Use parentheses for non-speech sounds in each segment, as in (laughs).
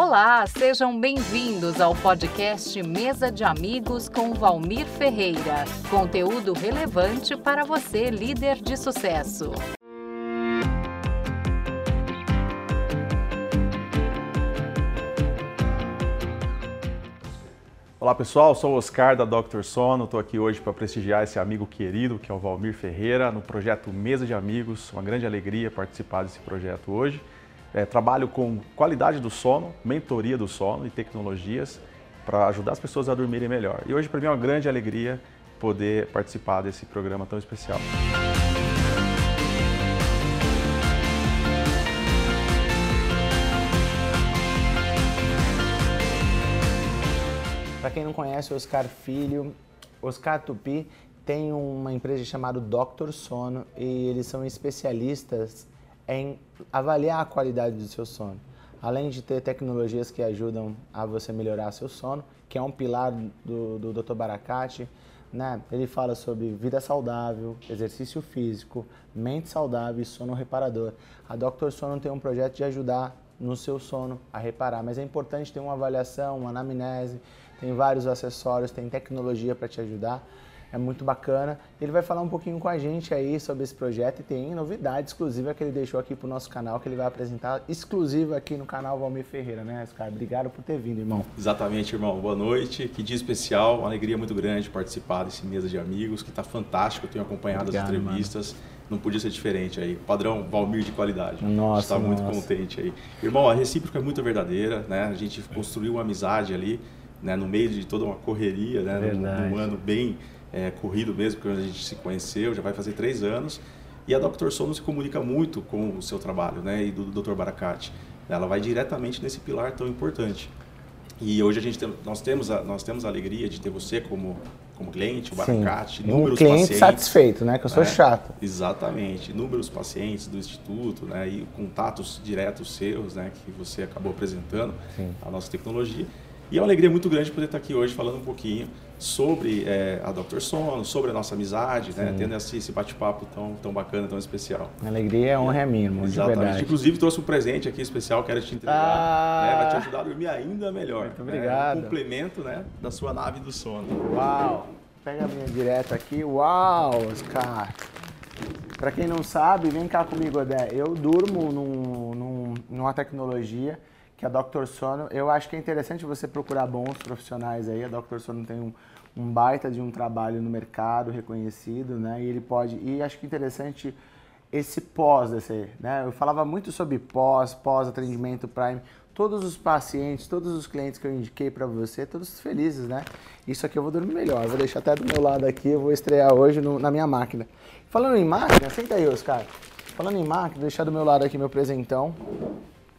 Olá, sejam bem-vindos ao podcast Mesa de Amigos com Valmir Ferreira. Conteúdo relevante para você, líder de sucesso. Olá pessoal, sou o Oscar da Dr. Sono, estou aqui hoje para prestigiar esse amigo querido que é o Valmir Ferreira no projeto Mesa de Amigos. Uma grande alegria participar desse projeto hoje. É, trabalho com qualidade do sono, mentoria do sono e tecnologias para ajudar as pessoas a dormirem melhor. E hoje para mim é uma grande alegria poder participar desse programa tão especial. Para quem não conhece Oscar Filho, Oscar Tupi tem uma empresa chamada Dr. Sono e eles são especialistas em avaliar a qualidade do seu sono. Além de ter tecnologias que ajudam a você melhorar seu sono, que é um pilar do, do Dr. Baracate, né? Ele fala sobre vida saudável, exercício físico, mente saudável e sono reparador. A Dr. Sono tem um projeto de ajudar no seu sono a reparar, mas é importante ter uma avaliação, uma anamnese, tem vários acessórios, tem tecnologia para te ajudar. É muito bacana. Ele vai falar um pouquinho com a gente aí sobre esse projeto e tem novidade exclusiva que ele deixou aqui pro nosso canal, que ele vai apresentar exclusiva aqui no canal Valmir Ferreira, né, Oscar? Obrigado por ter vindo, irmão. Exatamente, irmão. Boa noite. Que dia especial, uma alegria muito grande participar desse mesa de amigos, que está fantástico. Eu tenho acompanhado Obrigado, as entrevistas. Mano. Não podia ser diferente aí. Padrão Valmir de qualidade. Nossa. Está muito contente aí. Irmão, a recíproca é muito verdadeira, né? A gente construiu uma amizade ali né, no meio de toda uma correria, né, num, num, ano bem é, corrido mesmo, porque a gente se conheceu, já vai fazer três anos. E a Dr. Sono se comunica muito com o seu trabalho, né, e do Dr. Baracate. Ela vai diretamente nesse pilar tão importante. E hoje a gente tem, nós temos a, nós temos a alegria de ter você como como cliente, o Baracate, Sim. números um cliente pacientes, satisfeito, né? Que eu sou né? chato. Exatamente, números pacientes do instituto, né? E contatos diretos seus, né? Que você acabou apresentando Sim. a nossa tecnologia. E é uma alegria muito grande poder estar aqui hoje falando um pouquinho sobre é, a Dr. Sono, sobre a nossa amizade, né? tendo esse, esse bate-papo tão, tão bacana, tão especial. Alegria é honra é minha, irmão, Exatamente. de verdade. Inclusive trouxe um presente aqui especial, quero te entregar, ah. né? vai te ajudar a dormir ainda melhor. Muito obrigado. É um complemento né? da sua nave do sono. Uau! Pega a minha direto aqui. Uau, Oscar! Para quem não sabe, vem cá comigo, Adé. Eu durmo num, num, numa tecnologia que a Dr. Sono, eu acho que é interessante você procurar bons profissionais aí. A Dr. Sono tem um, um baita de um trabalho no mercado reconhecido, né? E ele pode, e acho que interessante esse pós desse, né? Eu falava muito sobre pós, pós atendimento Prime. Todos os pacientes, todos os clientes que eu indiquei para você, todos felizes, né? Isso aqui eu vou dormir melhor. Vou deixar até do meu lado aqui, eu vou estrear hoje no, na minha máquina. Falando em máquina, senta aí, Oscar. Falando em máquina, deixar do meu lado aqui meu presentão.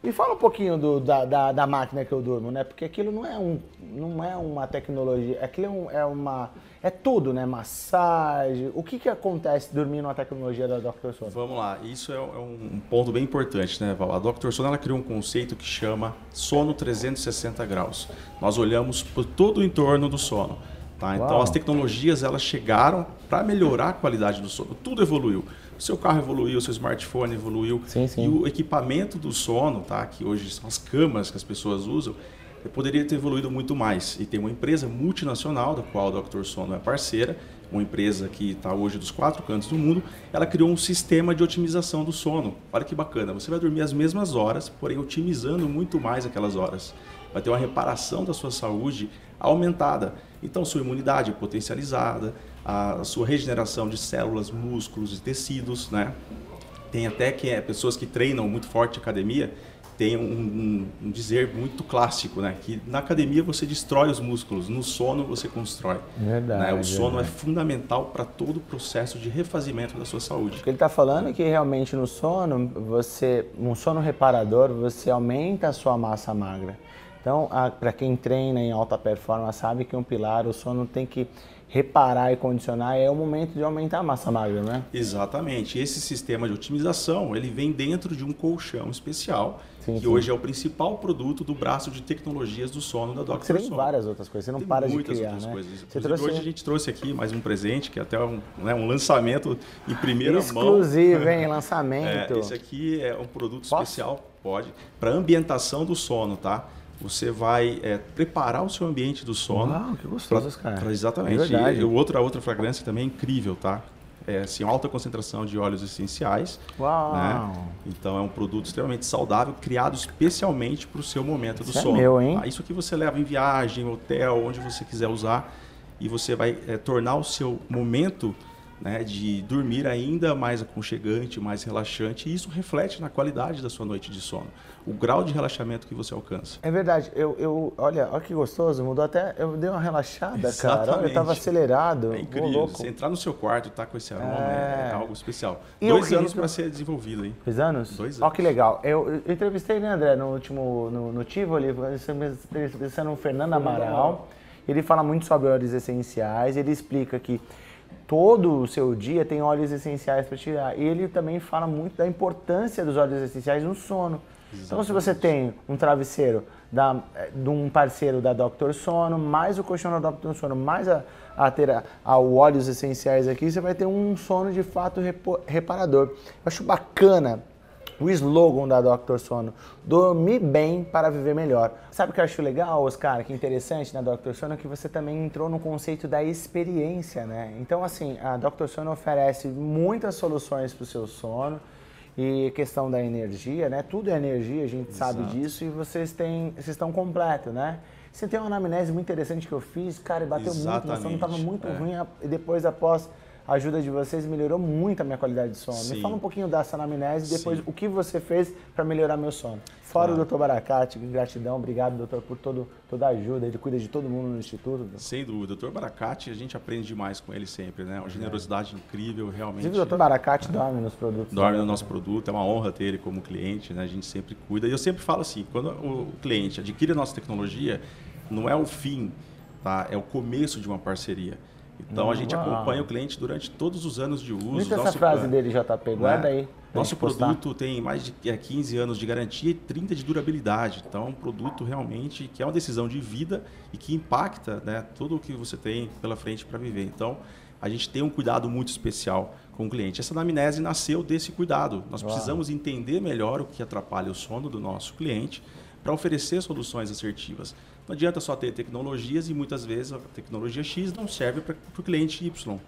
Me fala um pouquinho do, da, da, da, máquina que eu durmo, né? Porque aquilo não é, um, não é uma tecnologia, aquilo é, um, é uma. É tudo, né? Massagem. O que, que acontece dormindo numa tecnologia da Dr. Sono? Vamos lá, isso é, é um ponto bem importante, né, Val? A Dr. Sono ela criou um conceito que chama sono 360 graus. Nós olhamos por todo o entorno do sono. Tá? Então as tecnologias elas chegaram para melhorar a qualidade do sono. Tudo evoluiu seu carro evoluiu, seu smartphone evoluiu. Sim, sim. E o equipamento do sono, tá? que hoje são as câmaras que as pessoas usam, poderia ter evoluído muito mais. E tem uma empresa multinacional, da qual o Dr. Sono é parceira, uma empresa que está hoje dos quatro cantos do mundo, ela criou um sistema de otimização do sono. Olha que bacana, você vai dormir as mesmas horas, porém otimizando muito mais aquelas horas. Vai ter uma reparação da sua saúde aumentada. Então, sua imunidade potencializada, a sua regeneração de células, músculos e tecidos, né? Tem até que é, pessoas que treinam muito forte academia tem um, um, um, dizer muito clássico, né? Que na academia você destrói os músculos, no sono você constrói. Verdade. Né? O sono verdade. é fundamental para todo o processo de refazimento da sua saúde. O que ele está falando é que realmente no sono, você, um sono reparador, você aumenta a sua massa magra. Então, para quem treina em alta performance, sabe que um pilar, o sono tem que reparar e condicionar, é o momento de aumentar a massa magra, né? Exatamente. Esse sistema de otimização, ele vem dentro de um colchão especial, sim, que sim. hoje é o principal produto do braço de tecnologias do sono da Dr. Você tem várias outras coisas, você não tem para de criar, outras né? Coisas. Você trouxe... Hoje a gente trouxe aqui mais um presente, que é até um, né, um lançamento em primeira Exclusivo, mão. Exclusivo, hein? (laughs) Lançamento. É, esse aqui é um produto Posso? especial, pode, para ambientação do sono, tá? Você vai é, preparar o seu ambiente do sono. Uau, que gostoso, pra, cara. Pra, exatamente. É. E o outro, a outra fragrância também é incrível, tá? É assim, alta concentração de óleos essenciais. Uau! Né? Então é um produto extremamente saudável, criado especialmente para o seu momento do Isso é sono. meu, hein? Tá? Isso aqui você leva em viagem, hotel, onde você quiser usar, e você vai é, tornar o seu momento né, de dormir ainda mais aconchegante, mais relaxante, e isso reflete na qualidade da sua noite de sono, o grau de relaxamento que você alcança. É verdade, eu, eu olha, olha que gostoso, mudou até, eu dei uma relaxada, cara. Olha, eu Exatamente. tava acelerado. É incrível. louco. Você entrar no seu quarto e estar com esse aroma É. é, algo especial. E Dois anos para ser desenvolvido, hein? Dois anos? Dois Olha anos. que legal. Eu, eu entrevistei, né, André, no último, no, no Tivoli, entrevistando o Fernando Amaral. Ele fala muito sobre óleos essenciais, ele explica que todo o seu dia tem óleos essenciais para tirar. E ele também fala muito da importância dos óleos essenciais no sono. Então, se você tem um travesseiro da, eh, de um parceiro da Dr. Sono, mais o colchão da Dr. Sono, mais a, a ter a, a- óleos essenciais aqui, você vai ter um sono de fato repo- reparador. Eu acho bacana o slogan da Dr. Sono, dormir bem para viver melhor. Sabe o que eu acho legal, Oscar, que interessante na Dr. Sono, é que você também entrou no conceito da experiência, né? Então, assim, a Dr. Sono oferece muitas soluções para o seu sono e questão da energia, né? Tudo é energia, a gente sabe Exato. disso e vocês têm, vocês estão completos, né? Você tem uma anamnese muito interessante que eu fiz, cara, e bateu muito, meu sono estava Exatamente, muito é. ruim e depois após a ajuda de vocês melhorou muito a minha qualidade de sono. Me Sim. fala um pouquinho dessa anamnese e depois Sim. o que você fez para melhorar meu sono. Fora Claro. o Dr. Baracate, gratidão, obrigado, doutor, por todo, toda a ajuda. Ele cuida de todo mundo no instituto. Sem dúvida. O Dr. Baracate, a gente aprende demais com ele sempre, né? Uma generosidade incrível, realmente. Inclusive, o Dr. Baracate dorme nos produtos. dorme no dele. nosso produto, é uma honra ter ele como cliente, né? A gente sempre cuida. E eu sempre falo assim, quando o cliente adquire a nossa tecnologia, não é o fim, tá? É o começo de uma parceria. Então a gente Uau. acompanha o cliente durante todos os anos de uso. Bonita essa Nosso- frase é, dele, JP. Guarda né? aí. Nosso produto tem mais de é, 15 anos de garantia e 30 de durabilidade. Então, é um produto realmente que é uma decisão de vida e que impacta né, tudo o que você tem pela frente para viver. Então, a gente tem um cuidado muito especial com o cliente. Essa anamnese nasceu desse cuidado. Nós Uau. precisamos entender melhor o que atrapalha o sono do nosso cliente para oferecer soluções assertivas. Não adianta só ter tecnologias e muitas vezes a tecnologia X não serve para o cliente Y. Então,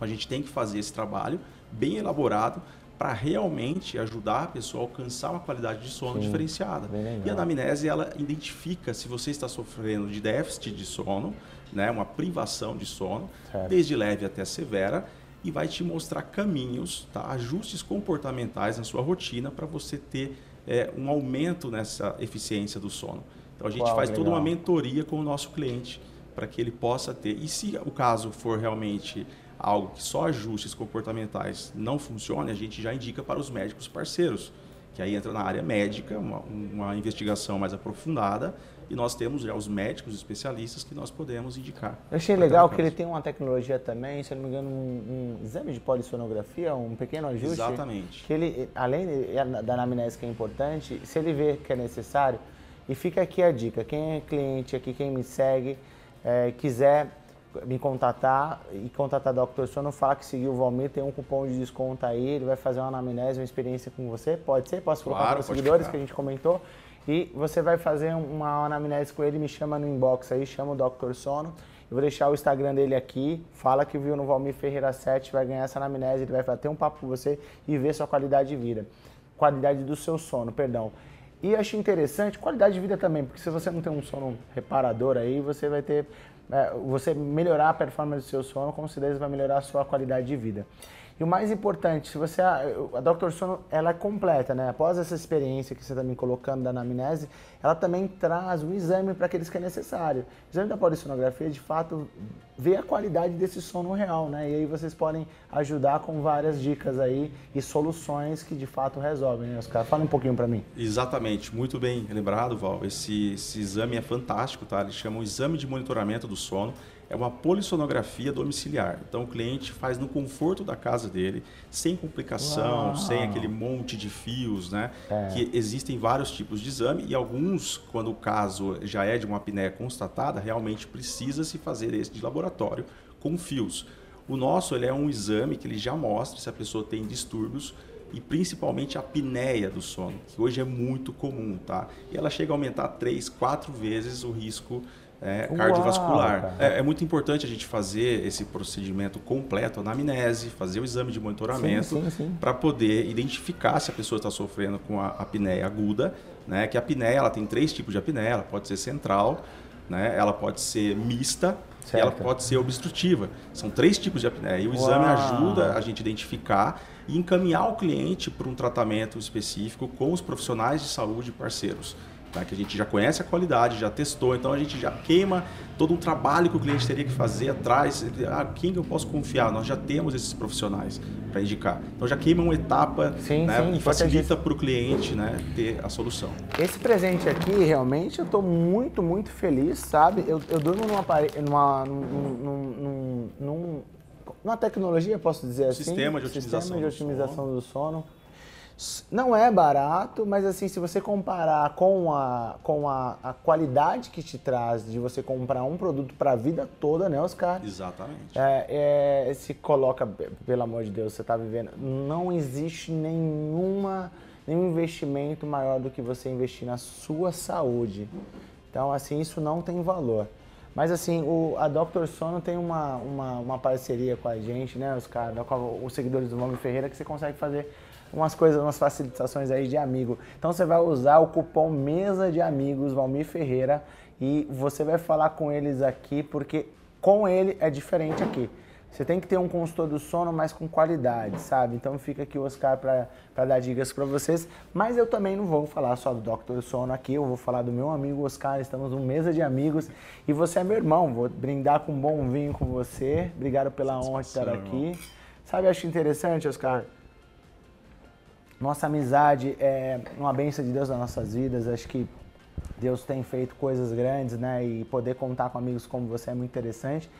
a gente tem que fazer esse trabalho bem elaborado para realmente ajudar a pessoa a alcançar uma qualidade de sono Sim, diferenciada. E a anamnese, ela identifica se você está sofrendo de déficit de sono, né, uma privação de sono, Certo. desde leve até severa, e vai te mostrar caminhos, tá, ajustes comportamentais na sua rotina para você ter é, um aumento nessa eficiência do sono. Então a gente Uau, faz toda legal. uma mentoria com o nosso cliente para que ele possa ter. E se o caso for realmente algo que só ajustes comportamentais não funcione, a gente já indica para os médicos parceiros, que aí entra na área médica, uma, uma investigação mais aprofundada, e nós temos já os médicos especialistas que nós podemos indicar. Eu achei legal que ele tem uma tecnologia também, se não me engano, um, um exame de polissonografia, um pequeno ajuste. Exatamente. Que ele, além de- da anamnese que é importante, se ele vê que é necessário, e fica aqui a dica, quem é cliente aqui, quem me segue, eh, quiser me contatar e contatar o Dr. Sono, fala que seguiu o Valmir, tem um cupom de desconto aí, ele vai fazer uma anamnese, uma experiência com você, pode ser? Posso colocar Claro, para os seguidores ficar. que a gente comentou? E você vai fazer uma anamnese com ele, me chama no inbox aí, chama o Dr. Sono. Eu vou deixar o Instagram dele aqui, fala que viu no Valmir Ferreira 7, vai ganhar essa anamnese, ele vai bater um papo com você e ver sua qualidade de vida. Qualidade do seu sono, perdão. E achei interessante, qualidade de vida também, porque se você não tem um sono reparador aí, você vai ter. é, você melhorar a performance do seu sono, com certeza vai melhorar a sua qualidade de vida. E o mais importante, se você a, a Dr. Sono, ela é completa, né? Após essa experiência que você está me colocando da anamnese, ela também traz o exame para aqueles que é necessário. O exame da polissonografia, de fato, vê a qualidade desse sono real, né? E aí vocês podem ajudar com várias dicas aí e soluções que de fato resolvem, né, Oscar? Fala um pouquinho para mim. Exatamente, muito bem lembrado, Val. Esse, esse exame é fantástico, tá? Eles chamam exame de monitoramento do sono. É uma polissonografia domiciliar. Então o cliente faz no conforto da casa dele, sem complicação, Uau. sem aquele monte de fios, né? É. Que existem vários tipos de exame e alguns, quando o caso já é de uma apneia constatada, realmente precisa se fazer esse de laboratório com fios. O nosso ele é um exame que ele já mostra se a pessoa tem distúrbios e principalmente a apneia do sono, que hoje é muito comum, tá? E ela chega a aumentar três, quatro vezes o risco é, cardiovascular. É, é, muito importante a gente fazer esse procedimento completo, anamnese, fazer o exame de monitoramento para poder identificar se a pessoa está sofrendo com a apneia aguda, né? Que a apneia ela tem três tipos de apneia, ela pode ser central, né? Ela pode ser mista certo. e ela pode ser obstrutiva. São três tipos de apneia. E o Uau. exame ajuda a gente identificar e encaminhar o cliente para um tratamento específico com os profissionais de saúde parceiros tá? que a gente já conhece a qualidade, já testou, então a gente já queima todo um trabalho que o cliente teria que fazer atrás. Ah, quem que eu posso confiar? Nós já temos esses profissionais para indicar. Então já queima uma etapa sim, né, sim, e facilita para o cliente né, ter a solução. Esse presente aqui, realmente, eu estou muito, muito feliz, sabe? Eu, eu durmo numa, numa, num, num, num, numa tecnologia, posso dizer assim? Sistema de otimização, Sistema de otimização do sono. Do sono não é barato, mas assim, se você comparar com a, com a, a qualidade que te traz de você comprar um produto para a vida toda, né, Oscar? Exatamente. É, é, se coloca, pelo amor de Deus, você está vivendo. Não existe nenhuma, nenhum investimento maior do que você investir na sua saúde. Então, assim, isso não tem valor. Mas assim, o, a Dr. Sono tem uma, uma, uma, parceria com a gente, né, os caras, os seguidores do Valmir Ferreira, que você consegue fazer umas coisas, umas facilitações aí de amigo. Então você vai usar o cupom Mesa de Amigos Valmir Ferreira e você vai falar com eles aqui porque com ele é diferente aqui. Você tem que ter um consultor do sono, mas com qualidade, sabe? Então fica aqui o Oscar para dar dicas para vocês. Mas eu também não vou falar só do Dr. Sono aqui, eu vou falar do meu amigo Oscar. Estamos numa mesa de amigos e você é meu irmão. Vou brindar com um bom vinho com você. Obrigado pela honra de estar aqui. Sabe, acho interessante, Oscar nossa amizade é uma bênção de Deus nas nossas vidas. Acho que Deus tem feito coisas grandes, né? E poder contar com amigos como você é muito interessante.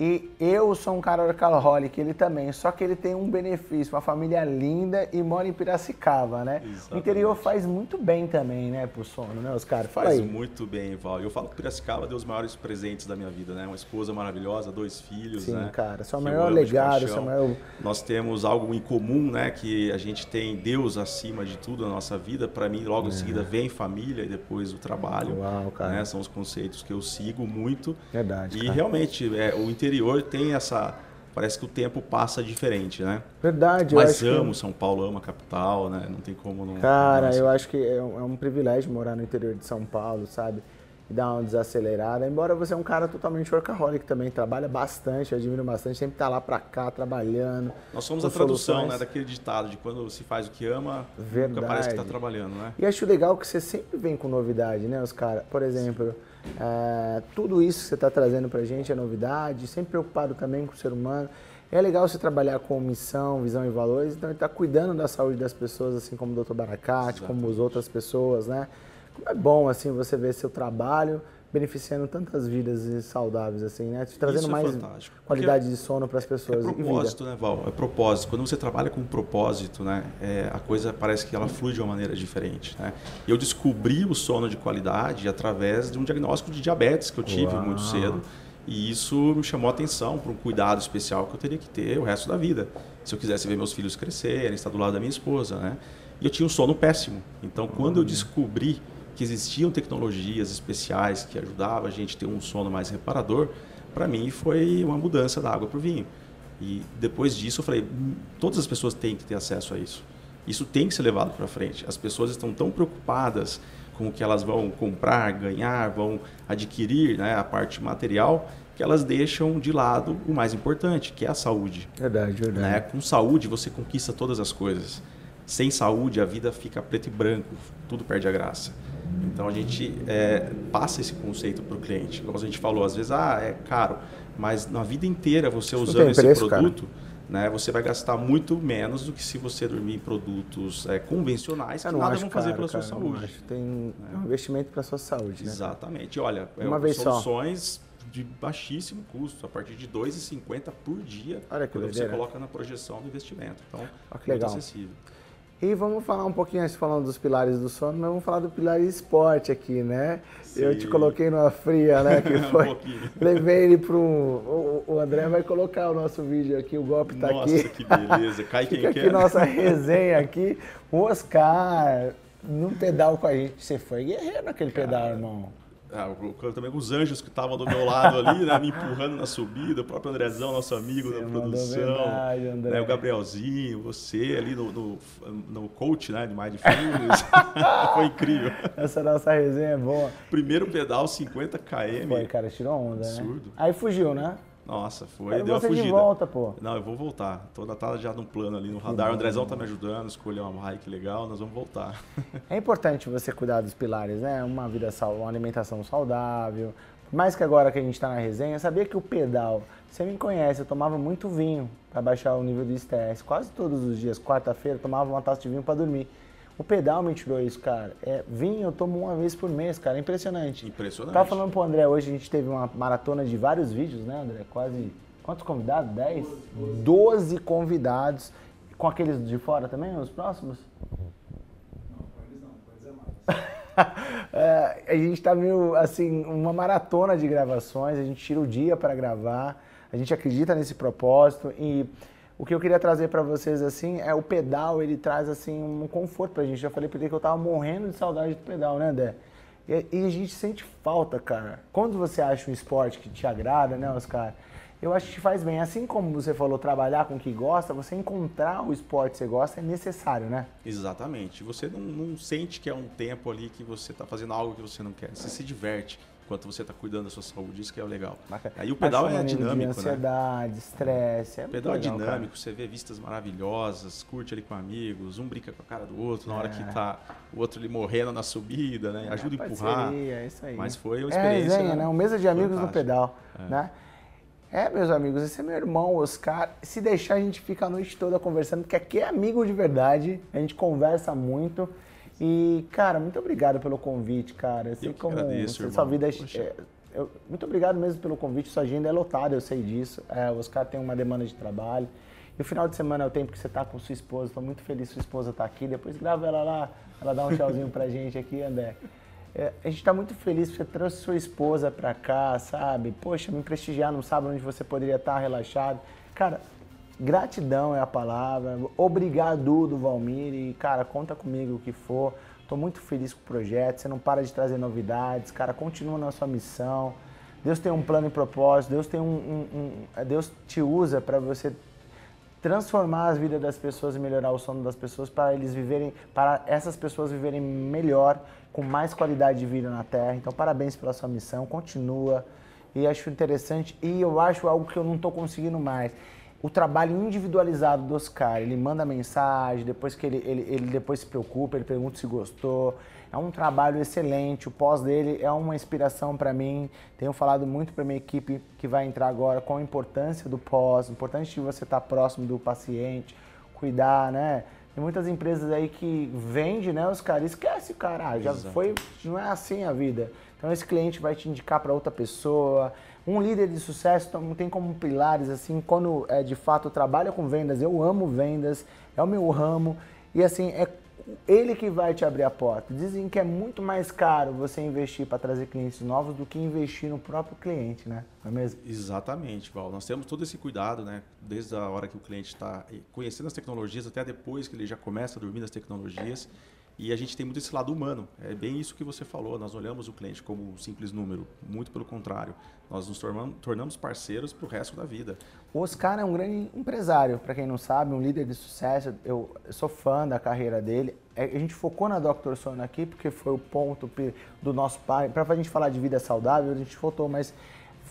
E eu sou um cara workaholic, ele também, só que ele tem um benefício, uma família linda e mora em Piracicaba, né? Exatamente. O interior faz muito bem também, né, pro sono, né, os caras? Faz aí. muito bem, Val. Eu falo que Piracicaba deu os maiores presentes da minha vida, né? Uma esposa maravilhosa, dois filhos, Sim, né? Sim, cara, seu maior legado, seu maior... Nós temos algo em comum, né? Que a gente tem Deus acima de tudo na nossa vida. Para mim, logo é. em seguida, vem família e depois o trabalho. Uau, cara. Né? São os conceitos que eu sigo muito. Verdade, E cara. realmente, é, o interior interior tem essa. Parece que o tempo passa diferente, né? Verdade. Mas eu amo que... São Paulo, amo a capital, né? Não tem como não. Cara, não eu acho que é um, é um privilégio morar no interior de São Paulo, sabe? e dar uma desacelerada. Embora você é um cara totalmente workaholic também, trabalha bastante, admiro bastante, sempre está lá para cá trabalhando. Nós somos a tradução né, daquele ditado de quando se faz o que ama, Verdade. nunca parece que está trabalhando, né? E acho legal que você sempre vem com novidade, né, os caras? Por exemplo, é, tudo isso que você está trazendo para a gente é novidade, sempre preocupado também com o ser humano. É legal você trabalhar com missão, visão e valores, então ele está cuidando da saúde das pessoas, assim como o Dr. Baracate, como as outras pessoas, né? Como é bom, assim, você ver seu trabalho beneficiando tantas vidas saudáveis, assim, né? Te trazendo é mais fantástico. qualidade Porque de sono para as pessoas. É propósito, né, Val? É propósito. Quando você trabalha com propósito, né, é, a coisa parece que ela flui de uma maneira diferente, né? Eu descobri o sono de qualidade através de um diagnóstico de diabetes que eu tive Uau. muito cedo. E isso me chamou a atenção para um cuidado especial que eu teria que ter o resto da vida. Se eu quisesse ver meus filhos crescerem, estar do lado da minha esposa, né? E eu tinha um sono péssimo. Então, quando eu descobri que existiam tecnologias especiais que ajudavam a gente a ter um sono mais reparador, para mim foi uma mudança da água para o vinho. E depois disso eu falei, hum, todas as pessoas têm que ter acesso a isso. Isso tem que ser levado para frente. As pessoas estão tão preocupadas com o que elas vão comprar, ganhar, vão adquirir, né, a parte material, que elas deixam de lado o mais importante, que é a saúde. Verdade, verdade. Né? Com saúde você conquista todas as coisas. Sem saúde a vida fica preto e branco, tudo perde a graça. Então a gente é, passa esse conceito para o cliente. Como a gente falou, às vezes, ah, é caro, mas na vida inteira você Isso usando esse preço, produto, né, você vai gastar muito menos do que se você dormir em produtos é, convencionais que nada vão fazer pela sua saúde. Tem é. um investimento para a sua saúde. Né? Exatamente. Olha, Uma é, vez soluções só. de baixíssimo custo, a partir de R$ 2,50 por dia, Olha que quando você coloca na projeção do investimento. Então, Olha que muito legal. acessível. E vamos falar um pouquinho, antes falando dos pilares do sono, mas vamos falar do pilar esporte aqui, né? Sim. Eu te coloquei numa fria, né? Que (laughs) foi. um levei ele para um. O, André vai colocar o nosso vídeo aqui, o golpe tá Nossa, aqui. Nossa, que beleza. Cai quem Fica quer. aqui nossa resenha aqui. O Oscar, num pedal com a gente, você foi guerreiro naquele pedal, irmão. Ah, também com os anjos que estavam do meu lado ali, né, me empurrando na subida, o próprio Andrezão, nosso amigo você da produção, verdade, né, o Gabrielzinho, você ali no, no, no coach né, de Mindfulness, (laughs) foi incrível. Essa nossa resenha é boa. Primeiro pedal, 50 km. Foi, cara, tirou onda, né? Absurdo. né? Aí fugiu, né? Nossa, foi. Quero deu uma fugida. de volta, pô. Não, eu vou voltar. Tô tá já num plano ali no radar. O Andrezão tá me ajudando, escolher uma bike legal, nós vamos voltar. É importante você cuidar dos pilares, né? Uma vida saudável, uma alimentação saudável. Mais que agora que a gente está na resenha, sabia que o pedal, você me conhece, eu tomava muito vinho para baixar o nível do estresse. Quase todos os dias, quarta-feira, tomava uma taça de vinho para dormir. O pedal me tirou isso, cara. É, vinho eu tomo uma vez por mês, cara. É impressionante. Impressionante. Tava falando pro André hoje, a gente teve uma maratona de vários vídeos, né, André? Quase. Quantos convidados? 10? 12 convidados. Com aqueles de fora também, os próximos? Não, com eles não, com eles é mais. (laughs) é, a gente tá meio assim, uma maratona de gravações, a gente tira o dia para gravar, a gente acredita nesse propósito e o que eu queria trazer para vocês assim é o pedal, ele traz assim um conforto pra gente. Já falei pra ele que eu tava morrendo de saudade do pedal, né, Dé? E, e, a gente sente falta, cara. Quando você acha um esporte que te agrada, né, Oscar? Eu acho que faz bem. Assim como você falou, trabalhar com o que gosta, você encontrar o esporte que você gosta é necessário, né? Exatamente. Você não, não sente que é um tempo ali que você está fazendo algo que você não quer. Você se diverte enquanto você está cuidando da sua saúde, isso que é o legal. Aí o pedal é dinâmico, de ansiedade, né? estresse, é O pedal é legal, é dinâmico, cara. você vê vistas maravilhosas, curte ali com amigos, um brinca com a cara do outro, na hora que tá o outro ali morrendo na subida, né? Ajuda é, a empurrar. É isso aí. Mas foi uma é experiência. É resenha, né? Um mesa de amigos no pedal, É. né? É, meus amigos, esse é meu irmão, Oscar. Se deixar, a gente fica a noite toda conversando, porque aqui é amigo de verdade, a gente conversa muito. E, cara, muito obrigado pelo convite, cara. Eu sei Eu como agradeço, sua vida é, é- eu- muito obrigado mesmo pelo convite, sua agenda é lotada, eu sei disso. É, o Oscar tem uma demanda de trabalho. E o final de semana é o tempo que você tá com sua esposa. Estou muito feliz que sua esposa tá aqui. Depois grava ela lá, ela dá um tchauzinho pra (laughs) gente aqui, André. É, a gente está muito feliz que você trouxe sua esposa para cá, sabe? Poxa, me prestigiar num sábado onde você poderia estar relaxado. Cara, gratidão é a palavra. Obrigado do Valmir e, cara, conta comigo o que for. Tô muito feliz com o projeto. Você não para de trazer novidades, cara. Continua na sua missão. Deus tem um plano e propósito. Deus tem um, um- um- Deus te usa para você transformar as vidas das pessoas e melhorar o sono das pessoas para eles viverem, para essas pessoas viverem melhor, com mais qualidade de vida na Terra. Então, parabéns pela sua missão, continua. E acho interessante e eu acho algo que eu não estou conseguindo mais. O trabalho individualizado do Oscar, ele manda mensagem, depois que ele, ele, ele depois se preocupa, ele pergunta se gostou. É um trabalho excelente, o pós dele é uma inspiração para mim. Tenho falado muito para minha equipe que vai entrar agora com a importância do pós, importante de você estar próximo do paciente, cuidar, né? Tem muitas empresas aí que vende, né, os caras, esquece, cara, ah, já Exato. foi, não é assim a vida. Então esse cliente vai te indicar para outra pessoa. Um líder de sucesso tem como pilares assim, quando é, de fato trabalha com vendas, eu amo vendas, é o meu ramo e assim é ele que vai te abrir a porta. Dizem que é muito mais caro você investir para trazer clientes novos do que investir no próprio cliente, né? Não é mesmo? Exatamente, Val. Nós temos todo esse cuidado, né? Desde a hora que o cliente está conhecendo as tecnologias até depois que ele já começa a dormir nas tecnologias. E a gente tem muito esse lado humano. É bem isso que você falou. Nós olhamos o cliente como um simples número. Muito pelo contrário. Nós nos tornamos, tornamos parceiros para o resto da vida. O Oscar é um grande empresário, para quem não sabe, um líder de sucesso. Eu, eu sou fã da carreira dele. É, A gente focou na Dr. Sono aqui porque foi o ponto do nosso pai. Para a gente falar de vida saudável, a gente voltou, mas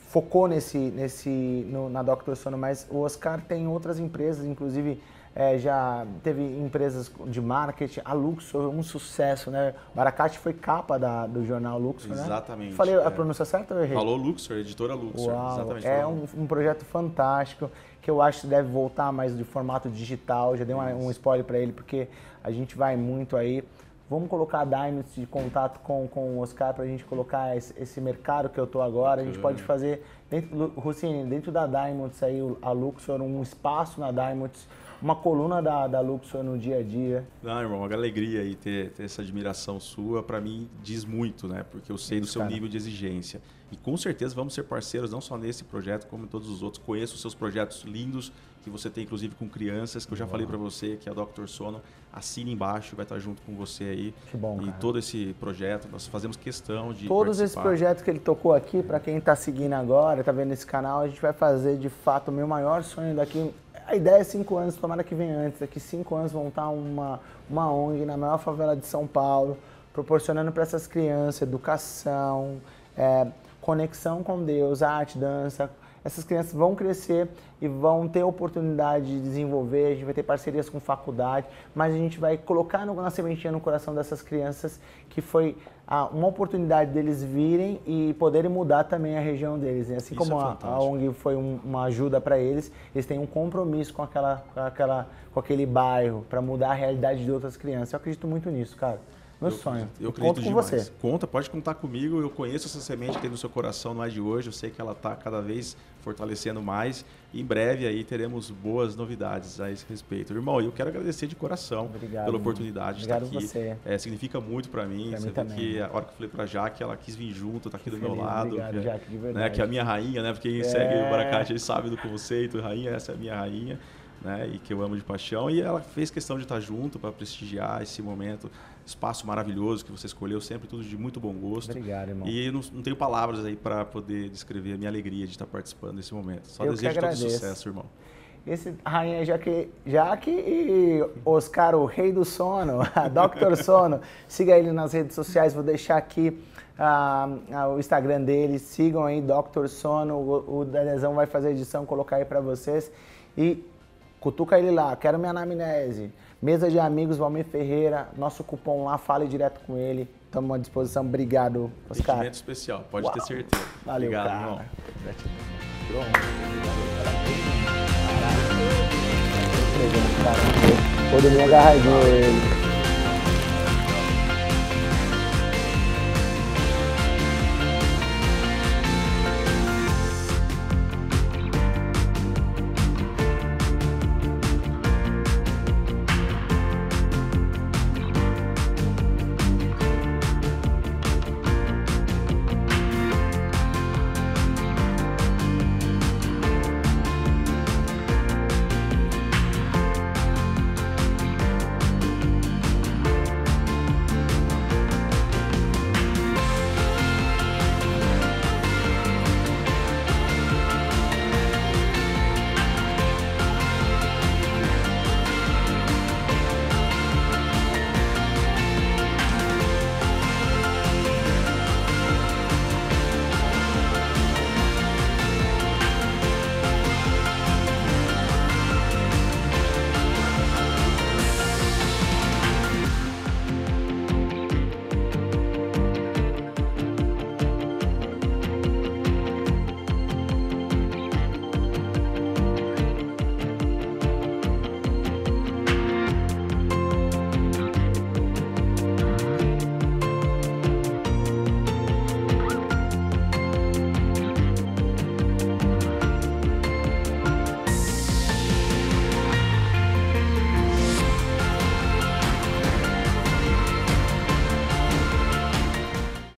focou nesse, nesse no- na Dr. Sono. Mas o Oscar tem outras empresas, inclusive é, já teve empresas de marketing. A Luxor, um sucesso, né? Baracate foi capa da, do jornal Luxor, né? Exatamente, Falei a é. pronúncia certa ou errei? Falou Luxor, editora Luxor. Uau, Exatamente. é um, um projeto fantástico que eu acho que deve voltar mais de formato digital. Já dei uma- um spoiler para ele porque a gente vai muito aí. Vamos colocar a Diamonds de contato com, com o Oscar para a gente colocar esse, esse mercado que eu tô agora. A gente pode fazer, dentro, Rossini, dentro da Diamonds aí, a Luxor, um espaço na Diamonds uma coluna da, da Luxor no dia a dia. Não, irmão, uma alegria aí ter, ter essa admiração sua, para mim diz muito, né? Porque eu sei do seu cara. nível de exigência. E com certeza vamos ser parceiros não só nesse projeto, como em todos os outros. Conheço os seus projetos lindos que você tem, inclusive, com crianças, que eu já Uau. falei para você, que é a Dr. Sono. Assine embaixo, vai estar junto com você aí. Que bom, E cara. todo esse projeto, nós fazemos questão de Todos participar. esses projetos que ele tocou aqui, para quem está seguindo agora, está vendo esse canal, a gente vai fazer, de fato, o meu maior sonho daqui... A ideia é cinco anos, tomara que venha antes. Daqui cinco anos montar uma, uma ONG na maior favela de São Paulo, proporcionando para essas crianças educação, é, conexão com Deus, arte, dança. Essas crianças vão crescer e vão ter oportunidade de desenvolver, a gente vai ter parcerias com faculdade, mas a gente vai colocar na sementinha no coração dessas crianças que foi ah, uma oportunidade deles virem e poderem mudar também a região deles. E assim Isso como é a, a, ONG foi um, uma ajuda para eles, eles têm um compromisso com, aquela, com, aquela, com aquele bairro para mudar a realidade de outras crianças. Eu acredito muito nisso, cara. Meu eu, sonho. Eu, acredito conto com demais. você. Conta, pode contar comigo. Eu conheço essa semente que tem no seu coração, não é de hoje. Eu sei que ela está cada vez fortalecendo mais. E em breve aí teremos boas novidades a esse respeito. Irmão, eu quero agradecer de coração Obrigado, pela oportunidade Obrigado de estar aqui. Você. É, significa muito para mim. Pra você mim vê que a hora que eu falei para a Jaque, ela quis vir junto, está aqui do Feliz, meu lado. Obrigado, que, Jaque, de verdade. Né, que é a minha rainha, né? Porque quem é... segue o Baracate ele sabe do conceito, rainha, essa é a minha rainha. Né, e que eu amo de paixão. E ela fez questão de estar junto para prestigiar esse momento espaço maravilhoso que você escolheu, sempre tudo de muito bom gosto. Obrigado, irmão. E não, não tenho palavras aí para poder descrever a minha alegria de estar participando desse momento. Só Eu desejo todo sucesso, irmão. Esse rainha Jaque, Jaque e Oscar, o rei do sono, (laughs) Dr. Sono, siga ele nas redes sociais, vou deixar aqui uh, o Instagram dele, sigam aí Dr. Sono, o, o Dedezão vai fazer a edição, colocar aí para vocês e cutuca ele lá, quero minha anamnese. Mesa de amigos, Valmir Ferreira, nosso cupom lá, fale direto com ele. Estamos à disposição. Obrigado, Oscar. Investimento especial, pode Uau. ter certeza. Valeu, Obrigado, cara. irmão. Todo mundo agarradinho ele.